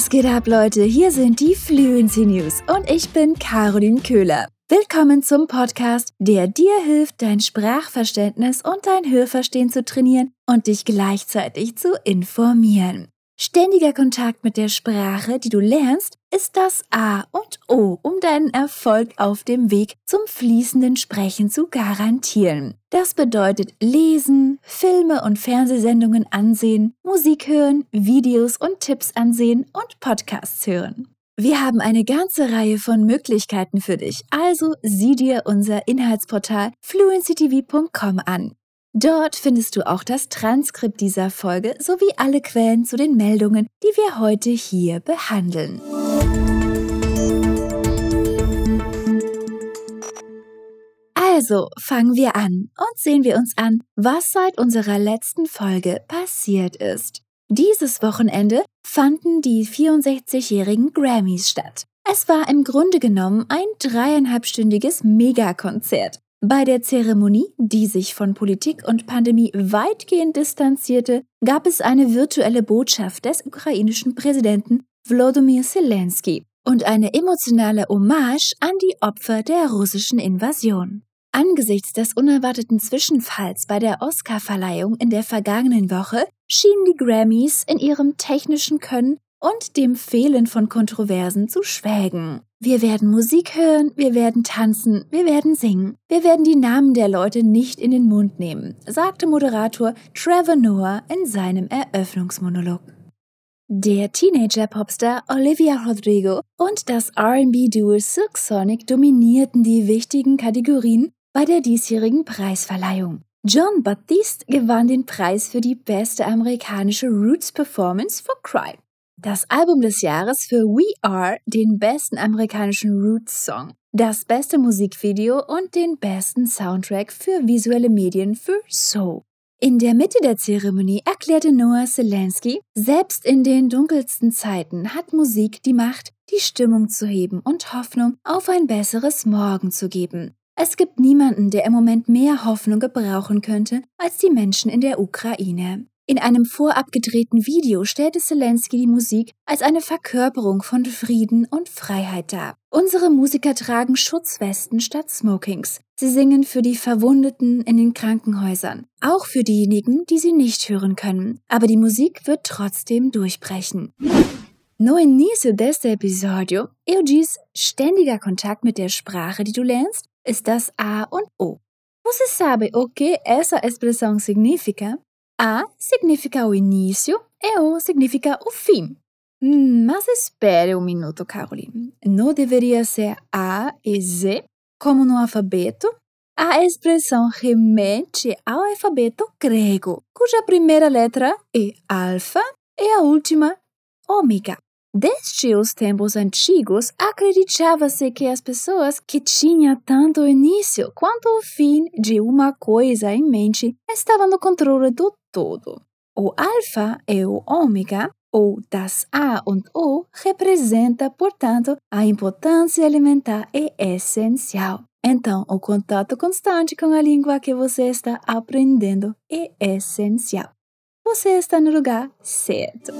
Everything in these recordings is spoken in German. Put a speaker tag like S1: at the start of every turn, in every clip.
S1: Was geht ab, Leute? Hier sind die Fluency News und ich bin Caroline Köhler. Willkommen zum Podcast, der dir hilft, dein Sprachverständnis und dein Hörverstehen zu trainieren und dich gleichzeitig zu informieren. Ständiger Kontakt mit der Sprache, die du lernst, ist das A und O, um deinen Erfolg auf dem Weg zum fließenden Sprechen zu garantieren. Das bedeutet lesen, Filme und Fernsehsendungen ansehen, Musik hören, Videos und Tipps ansehen und Podcasts hören. Wir haben eine ganze Reihe von Möglichkeiten für dich, also sieh dir unser Inhaltsportal fluencytv.com an. Dort findest du auch das Transkript dieser Folge sowie alle Quellen zu den Meldungen, die wir heute hier behandeln. Also fangen wir an und sehen wir uns an, was seit unserer letzten Folge passiert ist. Dieses Wochenende fanden die 64-jährigen Grammys statt. Es war im Grunde genommen ein dreieinhalbstündiges Megakonzert. Bei der Zeremonie, die sich von Politik und Pandemie weitgehend distanzierte, gab es eine virtuelle Botschaft des ukrainischen Präsidenten Wladimir Zelensky und eine emotionale Hommage an die Opfer der russischen Invasion. Angesichts des unerwarteten Zwischenfalls bei der Oscarverleihung in der vergangenen Woche schienen die Grammys in ihrem technischen Können und dem Fehlen von Kontroversen zu schwelgen. Wir werden Musik hören, wir werden tanzen, wir werden singen. Wir werden die Namen der Leute nicht in den Mund nehmen, sagte Moderator Trevor Noah in seinem Eröffnungsmonolog. Der Teenager-Popstar Olivia Rodrigo und das R&B-Duo Silk Sonic dominierten die wichtigen Kategorien bei der diesjährigen Preisverleihung. John Baptiste gewann den Preis für die beste amerikanische Roots-Performance for Cry das Album des Jahres für We Are, den besten amerikanischen Roots-Song, das beste Musikvideo und den besten Soundtrack für visuelle Medien für So. In der Mitte der Zeremonie erklärte Noah Zelensky, selbst in den dunkelsten Zeiten hat Musik die Macht, die Stimmung zu heben und Hoffnung auf ein besseres Morgen zu geben. Es gibt niemanden, der im Moment mehr Hoffnung gebrauchen könnte als die Menschen in der Ukraine. In einem vorab gedrehten Video stellte Zelensky die Musik als eine Verkörperung von Frieden und Freiheit dar. Unsere Musiker tragen Schutzwesten statt Smokings. Sie singen für die Verwundeten in den Krankenhäusern, auch für diejenigen, die sie nicht hören können. Aber die Musik wird trotzdem durchbrechen. No início deste episódio, eu disse ständiger Kontakt mit der Sprache, die du lernst, ist das A und O. Você sabe o que essa expressão significa? A significa o início e O significa o fim. Mas espere um minuto, Caroline. Não deveria ser A e Z, como no alfabeto? A expressão remete ao alfabeto grego, cuja primeira letra é alfa e a última ômega. Desde os tempos antigos, acreditava-se que as pessoas que tinham tanto o início quanto o fim de uma coisa em mente estavam no controle do todo. O alfa e o ômega, ou das A und O, representa, portanto, a importância alimentar é essencial. Então, o contato constante com a língua que você está aprendendo é essencial. Você está no lugar certo.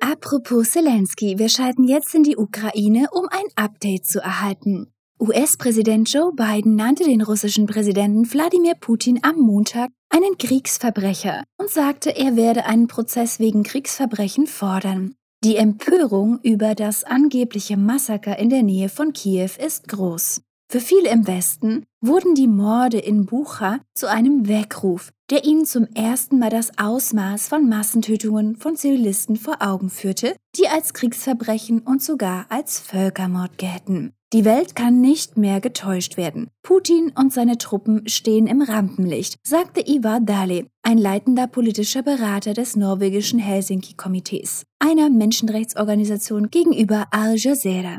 S1: Apropos Zelensky, wir schalten jetzt in die Ukraine, um ein Update zu erhalten. US-Präsident Joe Biden nannte den russischen Präsidenten Wladimir Putin am Montag einen Kriegsverbrecher und sagte, er werde einen Prozess wegen Kriegsverbrechen fordern. Die Empörung über das angebliche Massaker in der Nähe von Kiew ist groß. Für viele im Westen wurden die Morde in Bucha zu einem Weckruf, der ihnen zum ersten Mal das Ausmaß von Massentötungen von Zivilisten vor Augen führte, die als Kriegsverbrechen und sogar als Völkermord gelten. Die Welt kann nicht mehr getäuscht werden. Putin und seine Truppen stehen im Rampenlicht, sagte Ivar Dale, ein leitender politischer Berater des norwegischen Helsinki-Komitees, einer Menschenrechtsorganisation gegenüber Al Jazeera.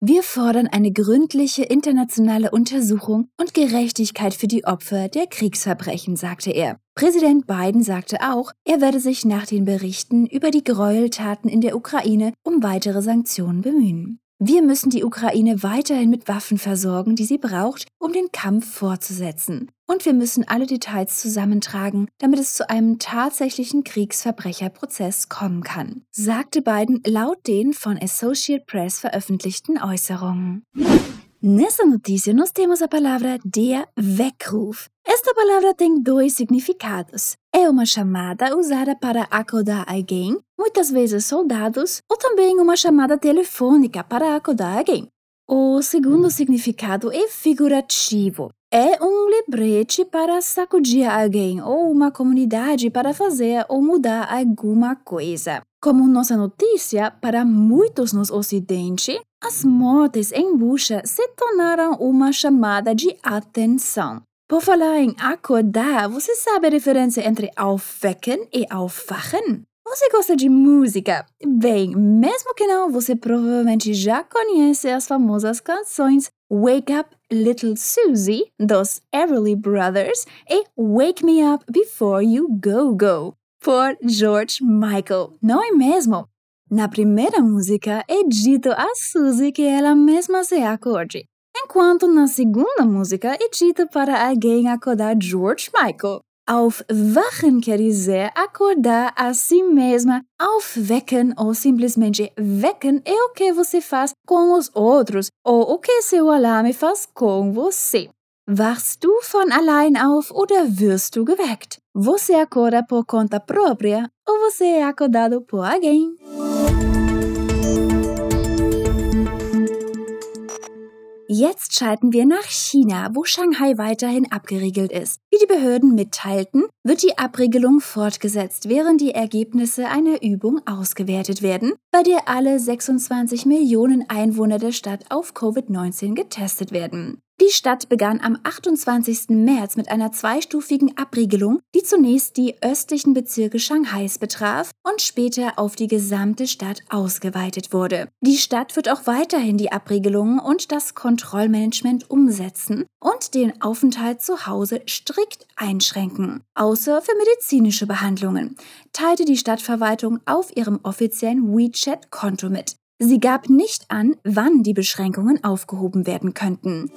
S1: Wir fordern eine gründliche internationale Untersuchung und Gerechtigkeit für die Opfer der Kriegsverbrechen, sagte er. Präsident Biden sagte auch, er werde sich nach den Berichten über die Gräueltaten in der Ukraine um weitere Sanktionen bemühen. Wir müssen die Ukraine weiterhin mit Waffen versorgen, die sie braucht, um den Kampf fortzusetzen. Und wir müssen alle Details zusammentragen, damit es zu einem tatsächlichen Kriegsverbrecherprozess kommen kann, sagte Biden laut den von Associate Press veröffentlichten Äußerungen. Nessa notícia, nós temos a palavra der Weckruf. Esta palavra tem dois significados. É uma chamada usada para acordar alguém, muitas vezes soldados, ou também uma chamada telefônica para acordar alguém. O segundo significado é figurativo. É um lembrete para sacudir alguém ou uma comunidade para fazer ou mudar alguma coisa. Como nossa notícia, para muitos no Ocidente, as mortes em bucha se tornaram uma chamada de atenção. Por falar em acordar, você sabe a diferença entre aufwecken e aufwachen? Você gosta de música? Bem, mesmo que não, você provavelmente já conhece as famosas canções Wake Up Little Susie, dos Everly Brothers, e Wake Me Up Before You Go Go, por George Michael, não é mesmo? Na primeira música é dito a Suzy que ela mesma se acorde, enquanto na segunda música é dito para alguém acordar George Michael. Aufwachen quer dizer acordar a si mesma. Aufwecken ou simplesmente wecken é o que você faz com os outros ou o que seu alarme faz com você. Wachst du von allein auf oder wirst du geweckt? Você acorda por conta própria ou você é acordado por alguém? Jetzt schalten wir nach China, wo Shanghai weiterhin abgeriegelt ist. Wie die Behörden mitteilten, wird die Abriegelung fortgesetzt, während die Ergebnisse einer Übung ausgewertet werden, bei der alle 26 Millionen Einwohner der Stadt auf Covid-19 getestet werden. Die Stadt begann am 28. März mit einer zweistufigen Abriegelung, die zunächst die östlichen Bezirke Shanghais betraf und später auf die gesamte Stadt ausgeweitet wurde. Die Stadt wird auch weiterhin die Abriegelungen und das Kontrollmanagement umsetzen und den Aufenthalt zu Hause strikt einschränken, außer für medizinische Behandlungen, teilte die Stadtverwaltung auf ihrem offiziellen WeChat-Konto mit. Sie gab nicht an, wann die Beschränkungen aufgehoben werden könnten.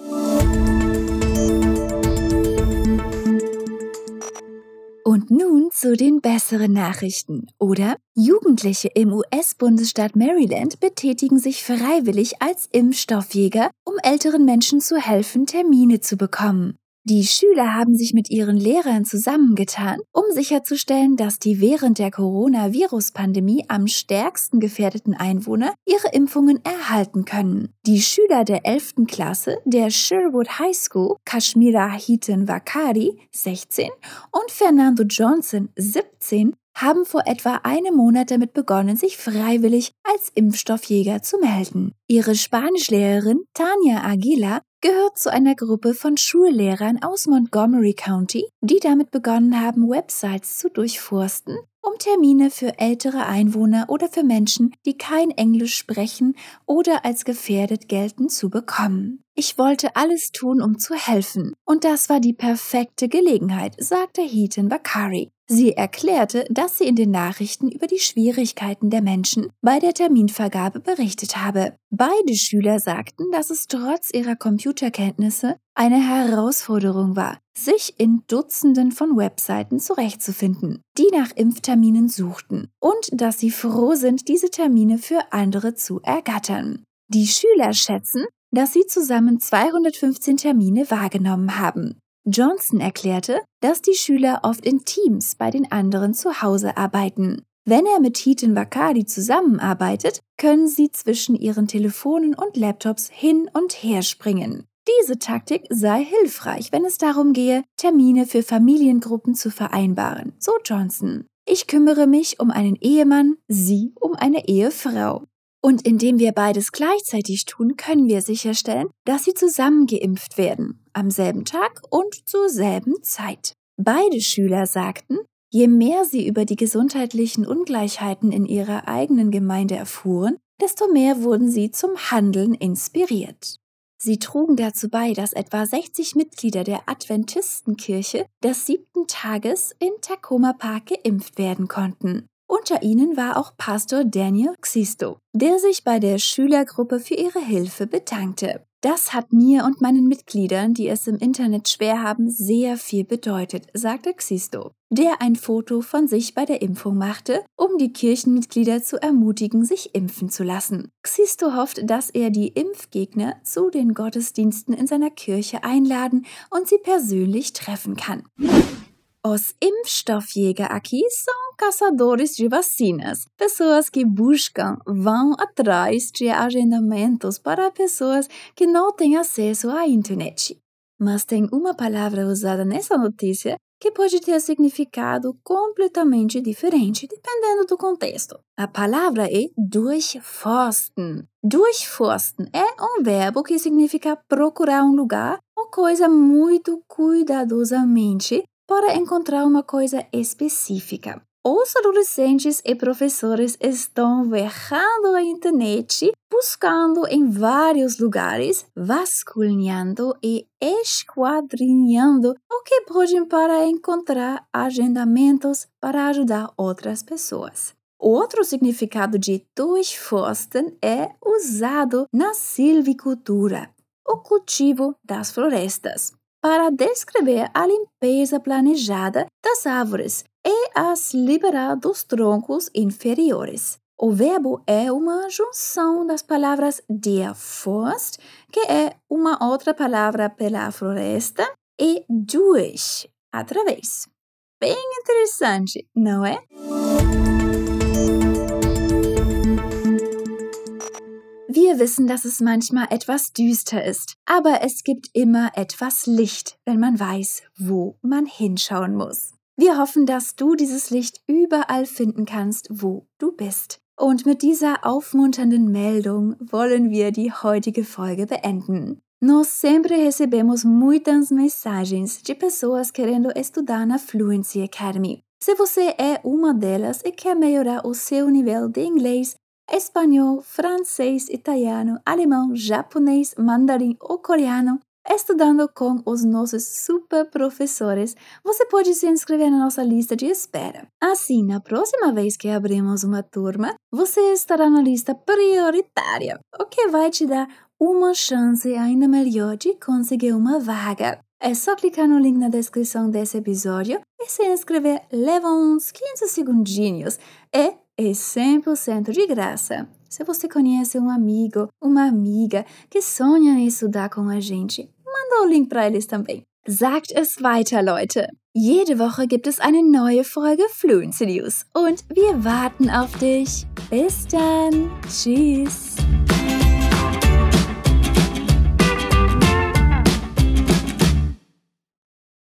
S1: Und nun zu den besseren Nachrichten. Oder Jugendliche im US-Bundesstaat Maryland betätigen sich freiwillig als Impfstoffjäger, um älteren Menschen zu helfen, Termine zu bekommen. Die Schüler haben sich mit ihren Lehrern zusammengetan, um sicherzustellen, dass die während der Coronavirus-Pandemie am stärksten gefährdeten Einwohner ihre Impfungen erhalten können. Die Schüler der 11. Klasse der Sherwood High School, Kashmira Heaton Vakari, 16, und Fernando Johnson, 17, haben vor etwa einem Monat damit begonnen, sich freiwillig als Impfstoffjäger zu melden. Ihre Spanischlehrerin Tania Aguila gehört zu einer Gruppe von Schullehrern aus Montgomery County, die damit begonnen haben, Websites zu durchforsten, um Termine für ältere Einwohner oder für Menschen, die kein Englisch sprechen oder als gefährdet gelten, zu bekommen. Ich wollte alles tun, um zu helfen, und das war die perfekte Gelegenheit, sagte Heaton Bakari. Sie erklärte, dass sie in den Nachrichten über die Schwierigkeiten der Menschen bei der Terminvergabe berichtet habe. Beide Schüler sagten, dass es trotz ihrer Computerkenntnisse eine Herausforderung war, sich in Dutzenden von Webseiten zurechtzufinden, die nach Impfterminen suchten, und dass sie froh sind, diese Termine für andere zu ergattern. Die Schüler schätzen, dass sie zusammen 215 Termine wahrgenommen haben. Johnson erklärte, dass die Schüler oft in Teams bei den anderen zu Hause arbeiten. Wenn er mit Heaton Bacardi zusammenarbeitet, können sie zwischen ihren Telefonen und Laptops hin und her springen. Diese Taktik sei hilfreich, wenn es darum gehe, Termine für Familiengruppen zu vereinbaren, so Johnson. Ich kümmere mich um einen Ehemann, sie um eine Ehefrau. Und indem wir beides gleichzeitig tun, können wir sicherstellen, dass sie zusammen geimpft werden, am selben Tag und zur selben Zeit. Beide Schüler sagten, je mehr sie über die gesundheitlichen Ungleichheiten in ihrer eigenen Gemeinde erfuhren, desto mehr wurden sie zum Handeln inspiriert. Sie trugen dazu bei, dass etwa 60 Mitglieder der Adventistenkirche des siebten Tages in Tacoma Park geimpft werden konnten. Unter ihnen war auch Pastor Daniel Xisto, der sich bei der Schülergruppe für ihre Hilfe bedankte. Das hat mir und meinen Mitgliedern, die es im Internet schwer haben, sehr viel bedeutet, sagte Xisto, der ein Foto von sich bei der Impfung machte, um die Kirchenmitglieder zu ermutigen, sich impfen zu lassen. Xisto hofft, dass er die Impfgegner zu den Gottesdiensten in seiner Kirche einladen und sie persönlich treffen kann. Os impfstoffjäger aqui são caçadores de vacinas, pessoas que buscam, vão atrás de agendamentos para pessoas que não têm acesso à internet. Mas tem uma palavra usada nessa notícia que pode ter significado completamente diferente dependendo do contexto. A palavra é durchforsten. Durchforsten é um verbo que significa procurar um lugar ou coisa muito cuidadosamente para encontrar uma coisa específica. Os adolescentes e professores estão verrando a internet, buscando em vários lugares, vasculhando e esquadrinhando o que podem para encontrar agendamentos para ajudar outras pessoas. Outro significado de durchforsten é usado na silvicultura, o cultivo das florestas para descrever a limpeza planejada das árvores e as liberar dos troncos inferiores. O verbo é uma junção das palavras der Forst, que é uma outra palavra pela floresta, e durch, através. Bem interessante, não é? Wir wissen, dass es manchmal etwas düster ist, aber es gibt immer etwas Licht, wenn man weiß, wo man hinschauen muss. Wir hoffen, dass du dieses Licht überall finden kannst, wo du bist. Und mit dieser aufmunternden Meldung wollen wir die heutige Folge beenden. Nós sempre recebemos muitas mensagens de pessoas querendo estudar na Fluency Academy. Se você é uma delas e quer melhorar o seu nível de inglês, espanhol, francês, italiano, alemão, japonês, mandarim ou coreano, estudando com os nossos super professores, você pode se inscrever na nossa lista de espera. Assim, na próxima vez que abrimos uma turma, você estará na lista prioritária, o que vai te dar uma chance ainda melhor de conseguir uma vaga. É só clicar no link na descrição desse episódio e se inscrever. Leva uns 15 segundinhos e é 100% de graça. Se você conhece um amigo, uma amiga que sonha em estudar com a gente, manda o link para eles também. Sagt es weiter, Leute. Jede Woche gibt es eine neue Folge Fluency News und wir warten auf dich. Bis dann. Tschüss.